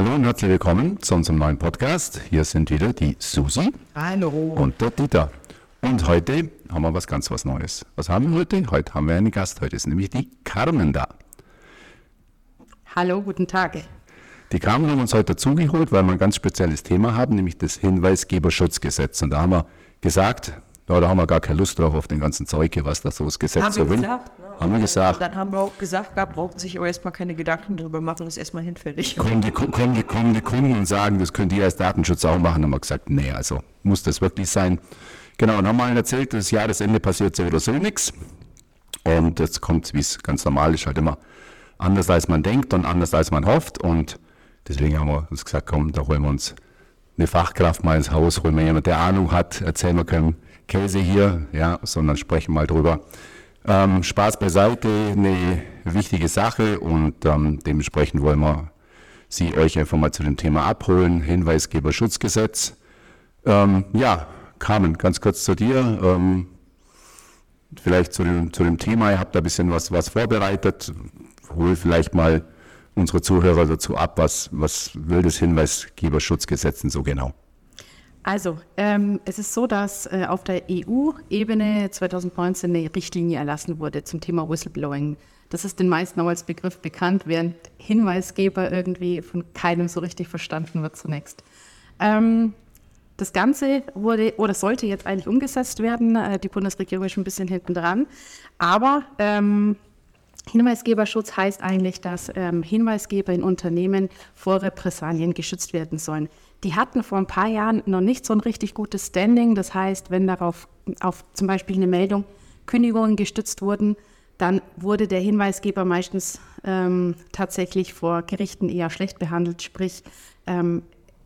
Hallo und herzlich willkommen zu unserem neuen Podcast. Hier sind wieder die Susi Hallo. und der Dieter. Und heute haben wir was ganz was Neues. Was haben wir heute? Heute haben wir einen Gast. Heute ist nämlich die Carmen da. Hallo, guten Tag. Die Carmen haben uns heute dazugeholt, weil wir ein ganz spezielles Thema haben, nämlich das Hinweisgeberschutzgesetz. Und da haben wir gesagt, ja, da haben wir gar keine Lust drauf auf den ganzen Zeug, hier, was das so das Gesetz Haben so wir will. gesagt. Ne? Haben wir gesagt. Dann haben wir auch gesagt, da brauchen sich aber erstmal keine Gedanken drüber machen, das ist erstmal hinfällig. kommen die, kommen, die, kommen die Kunden und sagen, das könnt ihr als Datenschutz auch machen. Haben wir gesagt, nee, also muss das wirklich sein. Genau, und haben mal erzählt, das Jahresende passiert so oder so nichts. Und jetzt kommt, wie es ganz normal ist, halt immer anders als man denkt und anders als man hofft. Und deswegen haben wir uns gesagt, komm, da holen wir uns eine Fachkraft mal ins Haus, holen wir jemanden, der Ahnung hat, erzählen wir keinen Käse hier, ja, sondern sprechen mal drüber. Ähm, Spaß beiseite, eine wichtige Sache und ähm, dementsprechend wollen wir Sie euch einfach mal zu dem Thema abholen. Hinweisgeberschutzgesetz. Ähm, ja, Carmen, ganz kurz zu dir. Ähm, vielleicht zu dem, zu dem Thema. Ihr habt da ein bisschen was, was vorbereitet. Hol vielleicht mal unsere Zuhörer dazu ab. Was, was will das Hinweisgeberschutzgesetz denn so genau? Also, ähm, es ist so, dass äh, auf der EU-Ebene 2019 eine Richtlinie erlassen wurde zum Thema Whistleblowing. Das ist den meisten auch als Begriff bekannt, während Hinweisgeber irgendwie von keinem so richtig verstanden wird zunächst. Ähm, das Ganze wurde oder sollte jetzt eigentlich umgesetzt werden. Äh, die Bundesregierung ist schon ein bisschen hinten dran. Aber ähm, Hinweisgeberschutz heißt eigentlich, dass ähm, Hinweisgeber in Unternehmen vor Repressalien geschützt werden sollen. Die hatten vor ein paar Jahren noch nicht so ein richtig gutes Standing. Das heißt, wenn darauf auf zum Beispiel eine Meldung Kündigungen gestützt wurden, dann wurde der Hinweisgeber meistens ähm, tatsächlich vor Gerichten eher schlecht behandelt. Sprich, ähm,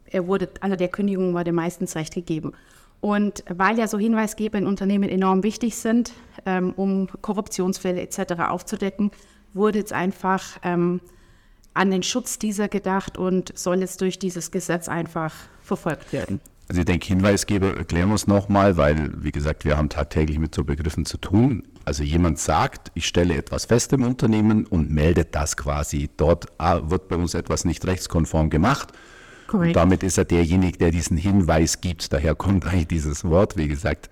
er wurde, also der Kündigung wurde meistens Recht gegeben. Und weil ja so Hinweisgeber in Unternehmen enorm wichtig sind, ähm, um Korruptionsfälle etc. aufzudecken, wurde jetzt einfach ähm, an den Schutz dieser gedacht und soll jetzt durch dieses Gesetz einfach verfolgt werden. Also ich denke, Hinweisgeber erklären wir es nochmal, weil, wie gesagt, wir haben tagtäglich mit so Begriffen zu tun. Also jemand sagt, ich stelle etwas fest im Unternehmen und meldet das quasi. Dort ah, wird bei uns etwas nicht rechtskonform gemacht. Und damit ist er derjenige, der diesen Hinweis gibt. Daher kommt eigentlich dieses Wort, wie gesagt,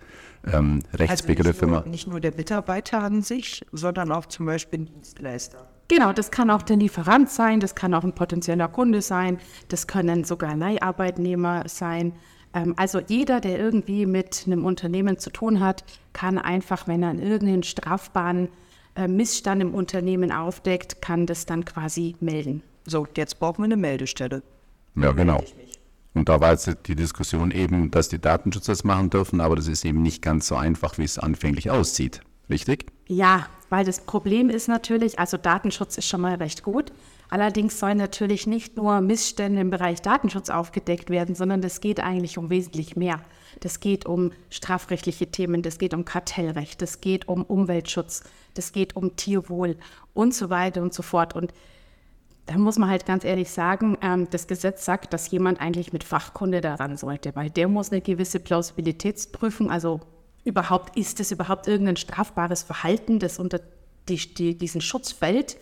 ähm, Rechtsbegriff also nicht immer. nur, nicht nur der Mitarbeiter an sich, sondern auch zum Beispiel Dienstleister. Genau, das kann auch der Lieferant sein, das kann auch ein potenzieller Kunde sein, das können sogar Leiharbeitnehmer sein. Ähm, also jeder, der irgendwie mit einem Unternehmen zu tun hat, kann einfach, wenn er einen irgendeinen strafbaren äh, Missstand im Unternehmen aufdeckt, kann das dann quasi melden. So, jetzt brauchen wir eine Meldestelle. Ja, genau. Und da war jetzt die Diskussion eben, dass die Datenschützer das machen dürfen, aber das ist eben nicht ganz so einfach, wie es anfänglich aussieht. Richtig? Ja, weil das Problem ist natürlich, also Datenschutz ist schon mal recht gut. Allerdings sollen natürlich nicht nur Missstände im Bereich Datenschutz aufgedeckt werden, sondern das geht eigentlich um wesentlich mehr. Das geht um strafrechtliche Themen, das geht um Kartellrecht, das geht um Umweltschutz, das geht um Tierwohl und so weiter und so fort. Und da muss man halt ganz ehrlich sagen, ähm, das Gesetz sagt, dass jemand eigentlich mit Fachkunde daran sollte, weil der muss eine gewisse Plausibilitätsprüfung, also überhaupt, ist es überhaupt irgendein strafbares Verhalten, das unter die, die, diesen Schutz fällt?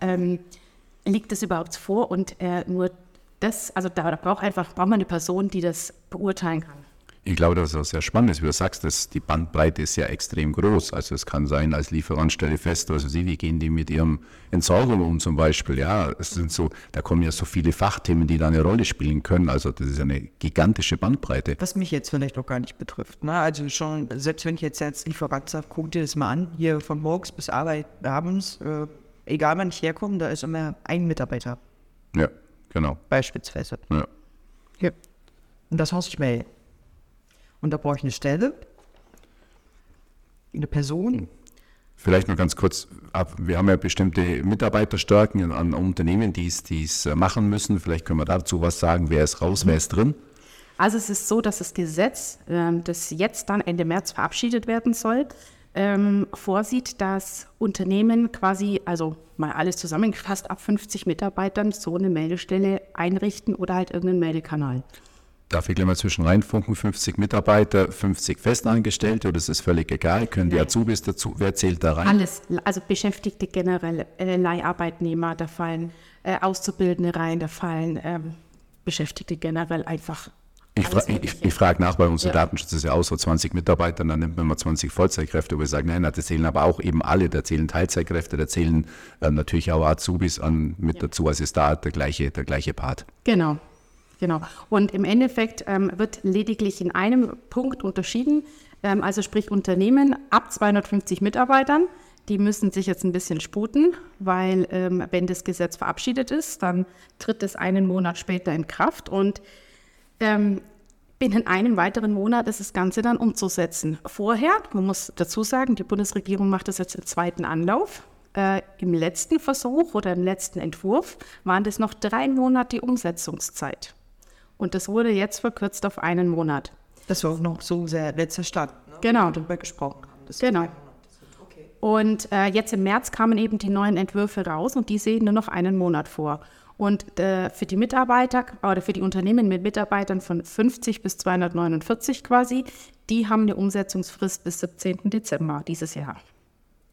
Ähm, liegt das überhaupt vor? Und äh, nur das, also da, da braucht einfach braucht man eine Person, die das beurteilen kann. Ich glaube, dass das sehr spannend ist, wie du sagst, dass die Bandbreite ist ja extrem groß. Also es kann sein, als Lieferant stelle fest, also Sie, wie gehen die mit ihrem Entsorgung um zum Beispiel? Ja, es sind so, da kommen ja so viele Fachthemen, die da eine Rolle spielen können. Also das ist eine gigantische Bandbreite. Was mich jetzt vielleicht noch gar nicht betrifft. Ne? Also schon, selbst wenn ich jetzt als Lieferant sage, guck dir das mal an, hier von morgens bis Arbeit, abends, äh, egal wann ich herkomme, da ist immer ein Mitarbeiter Ja, genau. beispielsweise. Ja. Ja. Und das muss ich melden. Und da brauche ich eine Stelle, eine Person. Vielleicht noch ganz kurz ab. Wir haben ja bestimmte Mitarbeiterstärken an Unternehmen, die es, die es äh, machen müssen. Vielleicht können wir dazu was sagen. Wer ist raus, wer ist drin? Also es ist so, dass das Gesetz, ähm, das jetzt dann Ende März verabschiedet werden soll, ähm, vorsieht, dass Unternehmen quasi, also mal alles zusammengefasst, ab 50 Mitarbeitern so eine Meldestelle einrichten oder halt irgendeinen Meldekanal. Darf ich gleich mal zwischen reinfunken? 50 Mitarbeiter, 50 Festangestellte oder ist es völlig egal? Können die Nein. Azubis dazu? Wer zählt da rein? Alles, also Beschäftigte generell, äh, Leiharbeitnehmer, da fallen äh, Auszubildende rein, da fallen ähm, Beschäftigte generell einfach. Ich, fra ich, ich frage nach, weil unser Ja. Datenschutz ist ja auch so 20 Mitarbeiter, dann nimmt man mal 20 Vollzeitkräfte, wo wir sagen, nein, da zählen aber auch eben alle, da zählen Teilzeitkräfte, da zählen ähm, natürlich auch Azubis an, mit dazu, also ist da der gleiche, der gleiche Part. Genau, genau. Und im Endeffekt ähm, wird lediglich in einem Punkt unterschieden. Ähm, also sprich Unternehmen ab 250 Mitarbeitern, die müssen sich jetzt ein bisschen sputen, weil ähm, wenn das Gesetz verabschiedet ist, dann tritt es einen Monat später in Kraft und ähm, binnen einem weiteren Monat ist das Ganze dann umzusetzen. Vorher, man muss dazu sagen, die Bundesregierung macht das jetzt im zweiten Anlauf. Äh, Im letzten Versuch oder im letzten Entwurf waren das noch drei Monate Umsetzungszeit. Und das wurde jetzt verkürzt auf einen Monat. Das war auch noch so unser letzter Stand, ne? Genau. darüber gesprochen haben. Das Genau. Und äh, jetzt im März kamen eben die neuen Entwürfe raus und die sehen nur noch einen Monat vor. Und äh, für die Mitarbeiter oder für die Unternehmen mit Mitarbeitern von 50 bis 249 quasi, die haben eine Umsetzungsfrist bis 17. Dezember dieses Jahr.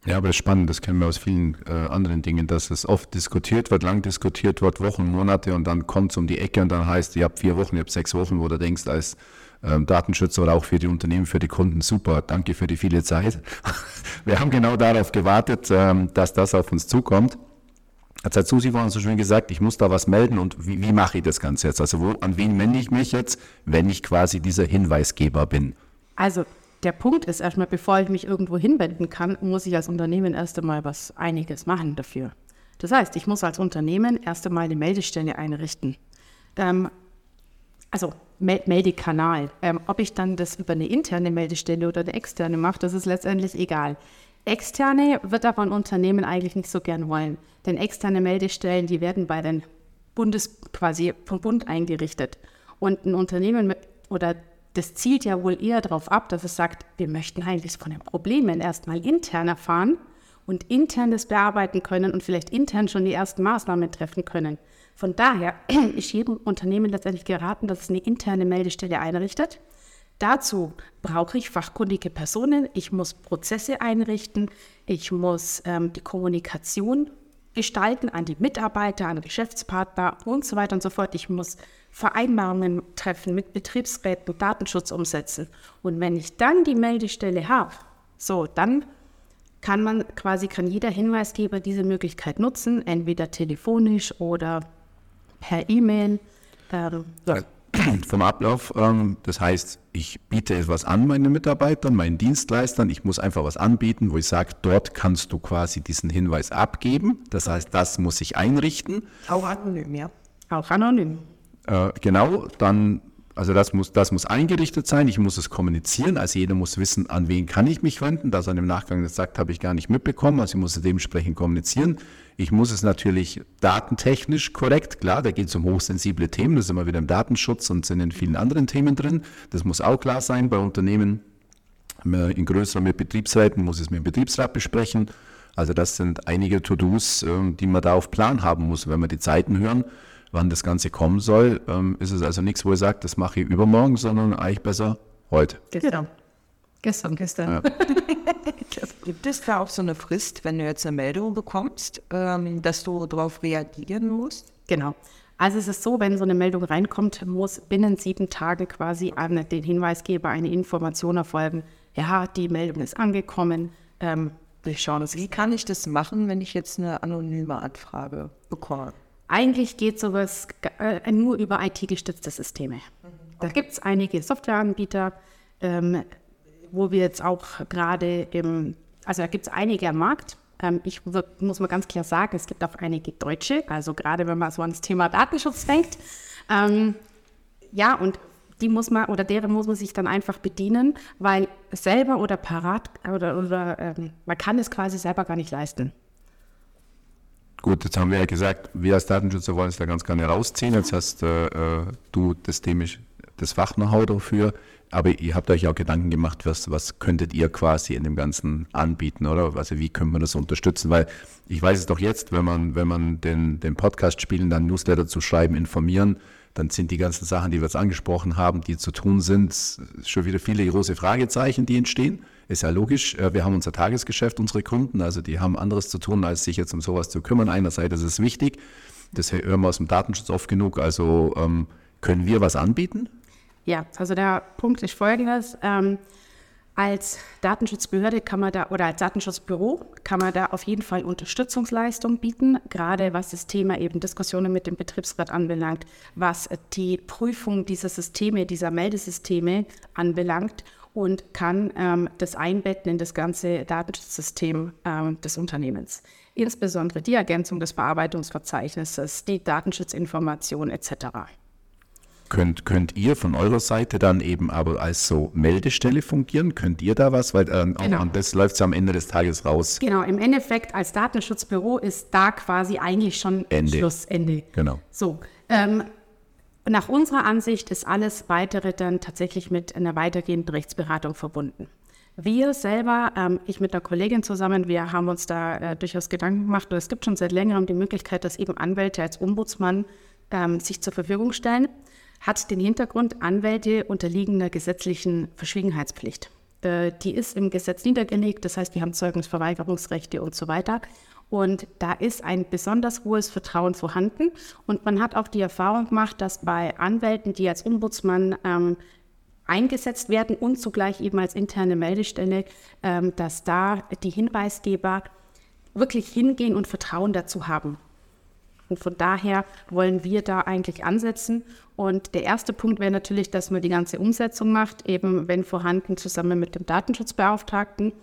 Ja, aber das ist spannend, das kennen wir aus vielen äh, anderen Dingen, dass es oft diskutiert wird, lang diskutiert wird, Wochen, Monate und dann kommt es um die Ecke und dann heißt, ihr habt vier Wochen, ihr habt sechs Wochen, wo du denkst, als ähm, Datenschützer oder auch für die Unternehmen, für die Kunden, super, danke für die viele Zeit. wir haben genau darauf gewartet, ähm, dass das auf uns zukommt. Jetzt hat Susi vorhin so schön gesagt, ich muss da was melden und wie, wie mache ich das Ganze jetzt? Also wo, an wen wende ich mich jetzt, wenn ich quasi dieser Hinweisgeber bin? Also der Punkt ist erstmal, bevor ich mich irgendwo hinwenden kann, muss ich als Unternehmen erst einmal was einiges machen dafür. Das heißt, ich muss als Unternehmen erst einmal eine Meldestelle einrichten. Ähm, also Mel Meldekanal. Ähm, ob ich dann das über eine interne Meldestelle oder eine externe mache, das ist letztendlich egal. Externe wird aber ein Unternehmen eigentlich nicht so gern wollen. Denn externe Meldestellen, die werden bei den Bundes, quasi vom Bund eingerichtet. Und ein Unternehmen mit, oder das zielt ja wohl eher darauf ab, dass es sagt, wir möchten eigentlich von den Problemen erstmal intern erfahren und intern das bearbeiten können und vielleicht intern schon die ersten Maßnahmen treffen können. Von daher ist jedem Unternehmen letztendlich geraten, dass es eine interne Meldestelle einrichtet. Dazu brauche ich fachkundige Personen, ich muss Prozesse einrichten, ich muss ähm, die Kommunikation gestalten an die Mitarbeiter, an Geschäftspartner und so weiter und so fort. Ich muss Vereinbarungen treffen mit Betriebsräten, Datenschutz umsetzen. Und wenn ich dann die Meldestelle habe, so, dann kann man quasi, kann jeder Hinweisgeber diese Möglichkeit nutzen, entweder telefonisch oder per E-Mail. Ähm, so. vom Ablauf. Ähm, das heißt, ich biete etwas an meinen Mitarbeitern, meinen Dienstleistern. Ich muss einfach was anbieten, wo ich sage, dort kannst du quasi diesen Hinweis abgeben. Das heißt, das muss ich einrichten. Auch anonym, ja. Auch anonym. Äh, genau, dann, also das muss, das muss eingerichtet sein. Ich muss es kommunizieren. Also jeder muss wissen, an wen kann ich mich wenden. Dass er im Nachgang das sagt, habe ich gar nicht mitbekommen. Also ich muss es dementsprechend kommunizieren. Ich muss es natürlich datentechnisch korrekt, klar, da geht es um hochsensible Themen, das ist immer wieder im Datenschutz und sind in vielen anderen Themen drin. Das muss auch klar sein bei Unternehmen. In größeren mit Betriebsräten muss es mit dem Betriebsrat besprechen. Also das sind einige To-Dos, ähm, die man da auf Plan haben muss. Wenn wir die Zeiten hören, wann das Ganze kommen soll, ähm, ist es also nichts, wo ihr sagt, das mache ich übermorgen, sondern eigentlich besser heute. Gestern. Gestern, gestern. Gibt es da auch so eine Frist, wenn du jetzt eine Meldung bekommst, ähm, dass du darauf reagieren musst? Genau. Also es ist so, wenn so eine Meldung reinkommt, muss binnen sieben Tage quasi an den Hinweisgeber eine Information erfolgen. Ja, die Meldung ist angekommen. Ähm, schauen uns Wie kann ich das machen, wenn ich jetzt eine anonyme Anfrage bekomme? Eigentlich geht sowas äh, nur über IT-gestützte Systeme. Da gibt es einige Softwareanbieter, ähm, wo wir jetzt auch gerade im, also da gibt es einige am Markt. Ähm, ich muss mal ganz klar sagen, es gibt auch einige Deutsche, also gerade wenn man so ans Thema Datenschutz denkt. Ähm, ja, und die muss man oder deren muss man sich dann einfach bedienen, weil selber oder parat oder, oder ähm, man kann es quasi selber gar nicht leisten. Gut, jetzt haben wir ja gesagt, wir als Datenschützer wollen es da ganz gerne rausziehen. Jetzt hast äh, äh, du systemisch das Fach-Know-how dafür, aber ihr habt euch auch Gedanken gemacht, was, was könntet ihr quasi in dem Ganzen anbieten, oder? Also wie können wir das unterstützen? Weil ich weiß es doch jetzt, wenn man, wenn man den, den Podcast spielen, dann Newsletter zu schreiben, informieren, dann sind die ganzen Sachen, die wir jetzt angesprochen haben, die zu tun sind, schon wieder viele große Fragezeichen, die entstehen. Ist ja logisch, äh, wir haben unser Tagesgeschäft, unsere Kunden, also die haben anderes zu tun, als sich jetzt um sowas zu kümmern. Einerseits ist es wichtig, das hören wir aus dem Datenschutz oft genug, also ähm, können wir was anbieten? Ja, also der Punkt ist folgendes. Ähm, als Datenschutzbehörde kann man da oder als Datenschutzbüro kann man da auf jeden Fall Unterstützungsleistung bieten, gerade was das Thema eben Diskussionen mit dem Betriebsrat anbelangt, was die Prüfung dieser Systeme, dieser Meldesysteme anbelangt und kann ähm, das einbetten in das ganze Datenschutzsystem ähm, des Unternehmens. Insbesondere die Ergänzung des Bearbeitungsverzeichnisses, die Datenschutzinformation etc. Könnt, könnt ihr von eurer Seite dann eben aber als so Meldestelle fungieren? Könnt ihr da was? Weil äh, genau. das läuft ja am Ende des Tages raus. Genau, im Endeffekt als Datenschutzbüro ist da quasi eigentlich schon Ende. Schlussende. Genau. So, ähm, nach unserer Ansicht ist alles Weitere dann tatsächlich mit einer weitergehenden Rechtsberatung verbunden. Wir selber, ähm, ich mit einer Kollegin zusammen, wir haben uns da äh, durchaus Gedanken gemacht und es gibt schon seit längerem die Möglichkeit, dass eben Anwälte als Ombudsmann ähm, sich zur Verfügung stellen hat den Hintergrund, Anwälte unterliegen einer gesetzlichen Verschwiegenheitspflicht. Äh, die ist im Gesetz niedergelegt, das heißt, wir haben Zeugnisverweigerungsrechte und so weiter. Und da ist ein besonders hohes Vertrauen vorhanden. Und man hat auch die Erfahrung gemacht, dass bei Anwälten, die als Ombudsmann ähm, eingesetzt werden und zugleich eben als interne Meldestelle, ähm, dass da die Hinweisgeber wirklich hingehen und Vertrauen dazu haben. Und von daher wollen wir da eigentlich ansetzen. Und der erste Punkt wäre natürlich, dass man die ganze Umsetzung macht, eben wenn vorhanden, zusammen mit dem Datenschutzbeauftragten.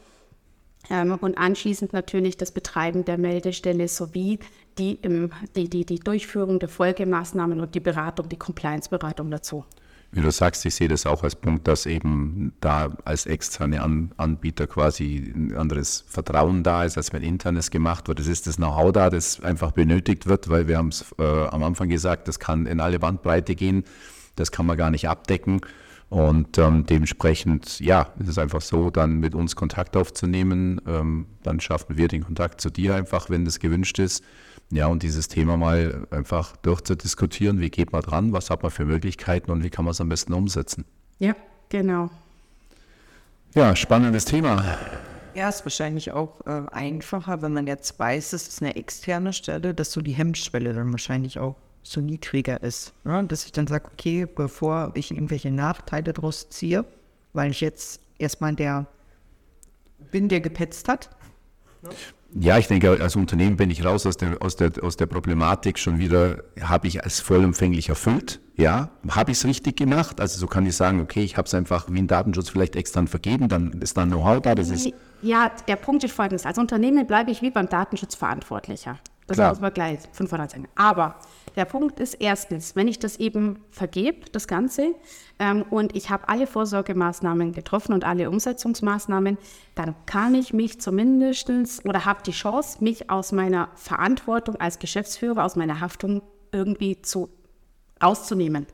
Ähm, und anschließend natürlich das Betreiben der Meldestelle sowie die, im, die, die, die Durchführung der Folgemaßnahmen und die Beratung, die Compliance-Beratung dazu. Wie du sagst, ich sehe das auch als Punkt, dass eben da als externe An Anbieter quasi ein anderes Vertrauen da ist, als wenn internes gemacht wird. Es ist das Know-how da, das einfach benötigt wird, weil wir haben es äh, am Anfang gesagt, das kann in alle Bandbreite gehen, das kann man gar nicht abdecken. Und ähm, dementsprechend, ja, es ist einfach so, dann mit uns Kontakt aufzunehmen. Ähm, dann schaffen wir den Kontakt zu dir einfach, wenn das gewünscht ist. Ja, und dieses Thema mal einfach durchzudiskutieren, wie geht man dran, was hat man für Möglichkeiten und wie kann man es am besten umsetzen. Ja, genau. Ja, spannendes Thema. Ja, ist wahrscheinlich auch äh, einfacher, wenn man jetzt weiß, es ist eine externe Stelle, dass so die Hemmschwelle dann wahrscheinlich auch so niedriger ist. Ja? Dass ich dann sage, okay, bevor ich irgendwelche Nachteile daraus ziehe, weil ich jetzt erstmal der bin, der gepetzt hat. Ja. Ja, ich denke, als Unternehmen bin ich raus aus der, aus der, aus der Problematik schon wieder, habe ich es vollumfänglich erfüllt? Ja, habe ich es richtig gemacht? Also so kann ich sagen, okay, ich habe es einfach wie ein Datenschutz vielleicht extern vergeben, dann ist da Know-how da. Das ist ja, der Punkt ist folgendes. Als Unternehmen bleibe ich wie beim Datenschutz verantwortlicher. Das Klar. muss man gleich von vornherein sagen. Aber der Punkt ist erstens, wenn ich das eben vergebe, das Ganze, ähm, und ich habe alle Vorsorgemaßnahmen getroffen und alle Umsetzungsmaßnahmen, dann kann ich mich zumindest oder habe die Chance, mich aus meiner Verantwortung als Geschäftsführer, aus meiner Haftung irgendwie zu, rauszunehmen.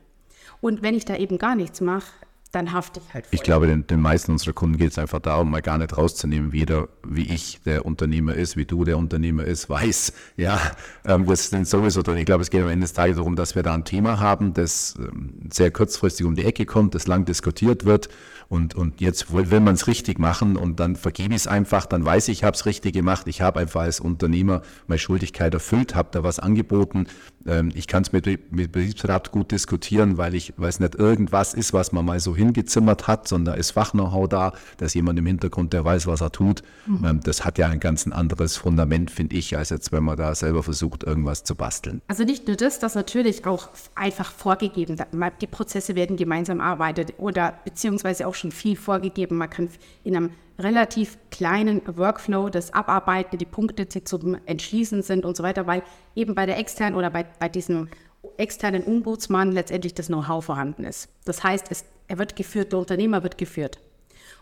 Und wenn ich da eben gar nichts mache, dann hafte ich halt voll. Ich glaube, den, den meisten unserer Kunden geht es einfach darum, mal gar nicht rauszunehmen, wie jeder, wie ich der Unternehmer ist, wie du der Unternehmer ist, weiß, ja, ähm, wir sind sowieso drin. Ich glaube, es geht am Ende des Tages darum, dass wir da ein Thema haben, das ähm, sehr kurzfristig um die Ecke kommt, das lang diskutiert wird und, und jetzt will man es richtig machen und dann vergebe ich es einfach, dann weiß ich, ich habe es richtig gemacht. Ich habe einfach als Unternehmer meine Schuldigkeit erfüllt, habe da was angeboten. Ähm, ich kann es mit, mit Betriebsrat gut diskutieren, weil ich, weil es nicht irgendwas ist, was man mal so hingezimmert hat, sondern da ist Fach-Know-how da, da ist jemand im Hintergrund, der weiß, was er tut. Mhm. Ähm, das hat ja ein ganz anderes Fundament, finde ich, als jetzt, wenn man da selber versucht, irgendwas zu basteln. Also nicht nur das, das natürlich auch einfach vorgegeben. Die Prozesse werden gemeinsam erarbeitet oder beziehungsweise auch auch schon viel vorgegeben. Man kann in einem relativ kleinen Workflow das abarbeiten, die Punkte, die zum Entschließen sind und so weiter, weil eben bei der externen oder bei, bei diesem externen Ombudsmann letztendlich das Know-how vorhanden ist. Das heißt, es, er wird geführt, der Unternehmer wird geführt.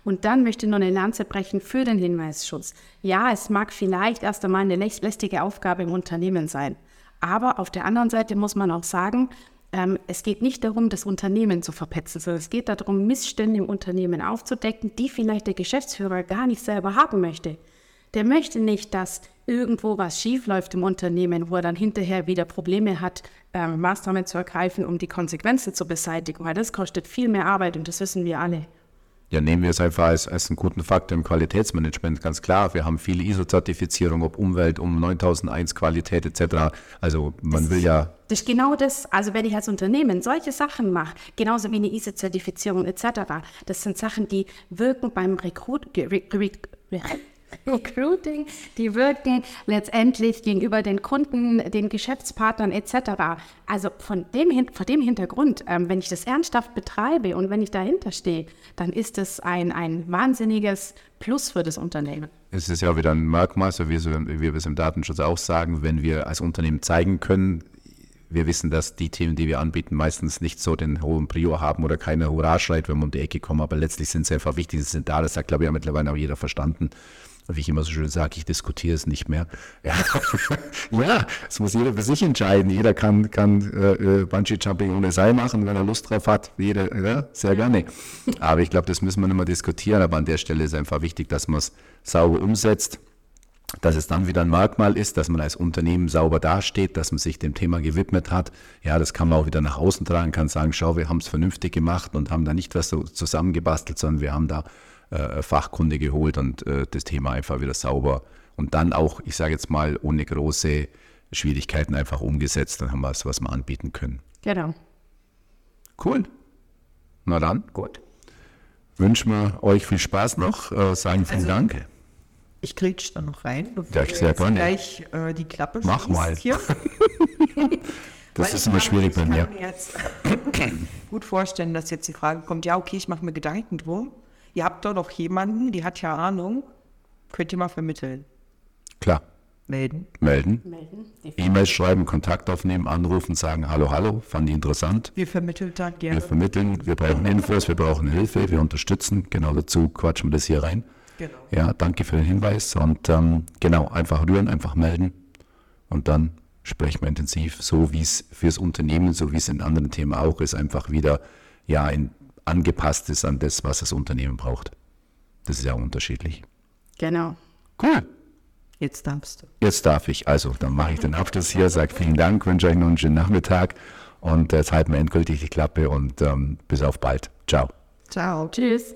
Und dann möchte ich noch eine Lanze brechen für den Hinweisschutz. Ja, es mag vielleicht erst einmal eine lästige Aufgabe im Unternehmen sein. Aber auf der anderen Seite muss man auch sagen, ähm, es geht nicht darum, das Unternehmen zu verpetzen, sondern es geht darum, Missstände im Unternehmen aufzudecken, die vielleicht der Geschäftsführer gar nicht selber haben möchte. Der möchte nicht, dass irgendwo was schiefläuft im Unternehmen, wo er dann hinterher wieder Probleme hat, ähm, Maßnahmen zu ergreifen, um die Konsequenzen zu beseitigen, weil das kostet viel mehr Arbeit und das wissen wir alle. Ja, nehmen wir es einfach als, als einen guten Faktor im Qualitätsmanagement, ganz klar. Wir haben viele ISO-Zertifizierung, ob Umwelt, um 9001 Qualität etc. Also man das, will ja. Das ist genau das, also wenn ich als Unternehmen solche Sachen mache, genauso wie eine ISO-Zertifizierung etc., das sind Sachen, die wirken beim Rekrut, Recruiting, die wirken letztendlich gegenüber den Kunden, den Geschäftspartnern etc. Also von dem, vor dem Hintergrund, ähm, wenn ich das ernsthaft betreibe und wenn ich dahinter stehe, dann ist es ein, ein wahnsinniges Plus für das Unternehmen. Es ist ja wieder ein Merkmal, so wie, wie wir es im Datenschutz auch sagen, wenn wir als Unternehmen zeigen können, wir wissen, dass die Themen, die wir anbieten, meistens nicht so den hohen Prior haben oder keine Hurra schreit, wenn wir um die Ecke kommen, aber letztlich sind sie einfach wichtig, sie sind da, das hat, glaube ich, auch mittlerweile auch jeder verstanden wie ich immer so schön sage, ich diskutiere es nicht mehr. Ja, ja das muss jeder für sich entscheiden. Jeder kann, kann äh, äh, Bungee-Jumping ohne Seil machen, wenn er Lust drauf hat. Jeder, ja, sehr gerne. Aber ich glaube, das müssen wir nicht mehr diskutieren. Aber an der Stelle ist einfach wichtig, dass man es sauber umsetzt dass es dann wieder ein Merkmal ist, dass man als Unternehmen sauber dasteht, dass man sich dem Thema gewidmet hat. Ja, das kann man auch wieder nach außen tragen, kann sagen, schau, wir haben es vernünftig gemacht und haben da nicht was so zusammengebastelt, sondern wir haben da Fachkunde geholt und äh, das Thema einfach wieder sauber und dann auch, ich sage jetzt mal, ohne große Schwierigkeiten einfach umgesetzt. Dann haben wir es, was wir anbieten können. Genau. Cool. Na dann. Gut. Wünschen wir euch viel Spaß noch. Äh, sagen vielen also, Dank. Ich grätsch da noch rein, bevor ja, ich sehr gerne. gleich äh, die Klappe Mach mal. Hier. das Weil ist immer schwierig bei mir. Ich kann mir jetzt gut vorstellen, dass jetzt die Frage kommt, ja, okay, ich mache mir Gedanken drum ihr habt doch noch jemanden, die hat ja Ahnung, könnt ihr mal vermitteln. Klar. Melden. Melden. Melden. E-Mails schreiben, Kontakt aufnehmen, anrufen, sagen Hallo, hallo, fand die interessant. Wir vermitteln dann gerne. Wir vermitteln, wir brauchen Infos, wir brauchen Hilfe, wir unterstützen. Genau dazu quatschen wir das hier rein. Genau. Ja, danke für den Hinweis. Und ähm, genau, einfach rühren, einfach melden. Und dann sprechen wir intensiv, so wie es fürs Unternehmen, so wie es in anderen Themen auch ist, einfach wieder ja in angepasst ist an das, was das Unternehmen braucht. Das ist ja unterschiedlich. Genau. Cool. Jetzt darfst du. Jetzt darf ich. Also, dann mache ich den Abschluss hier, sage vielen Dank, wünsche euch noch einen schönen Nachmittag und jetzt halten wir endgültig die Klappe und ähm, bis auf bald. Ciao. Ciao. Tschüss.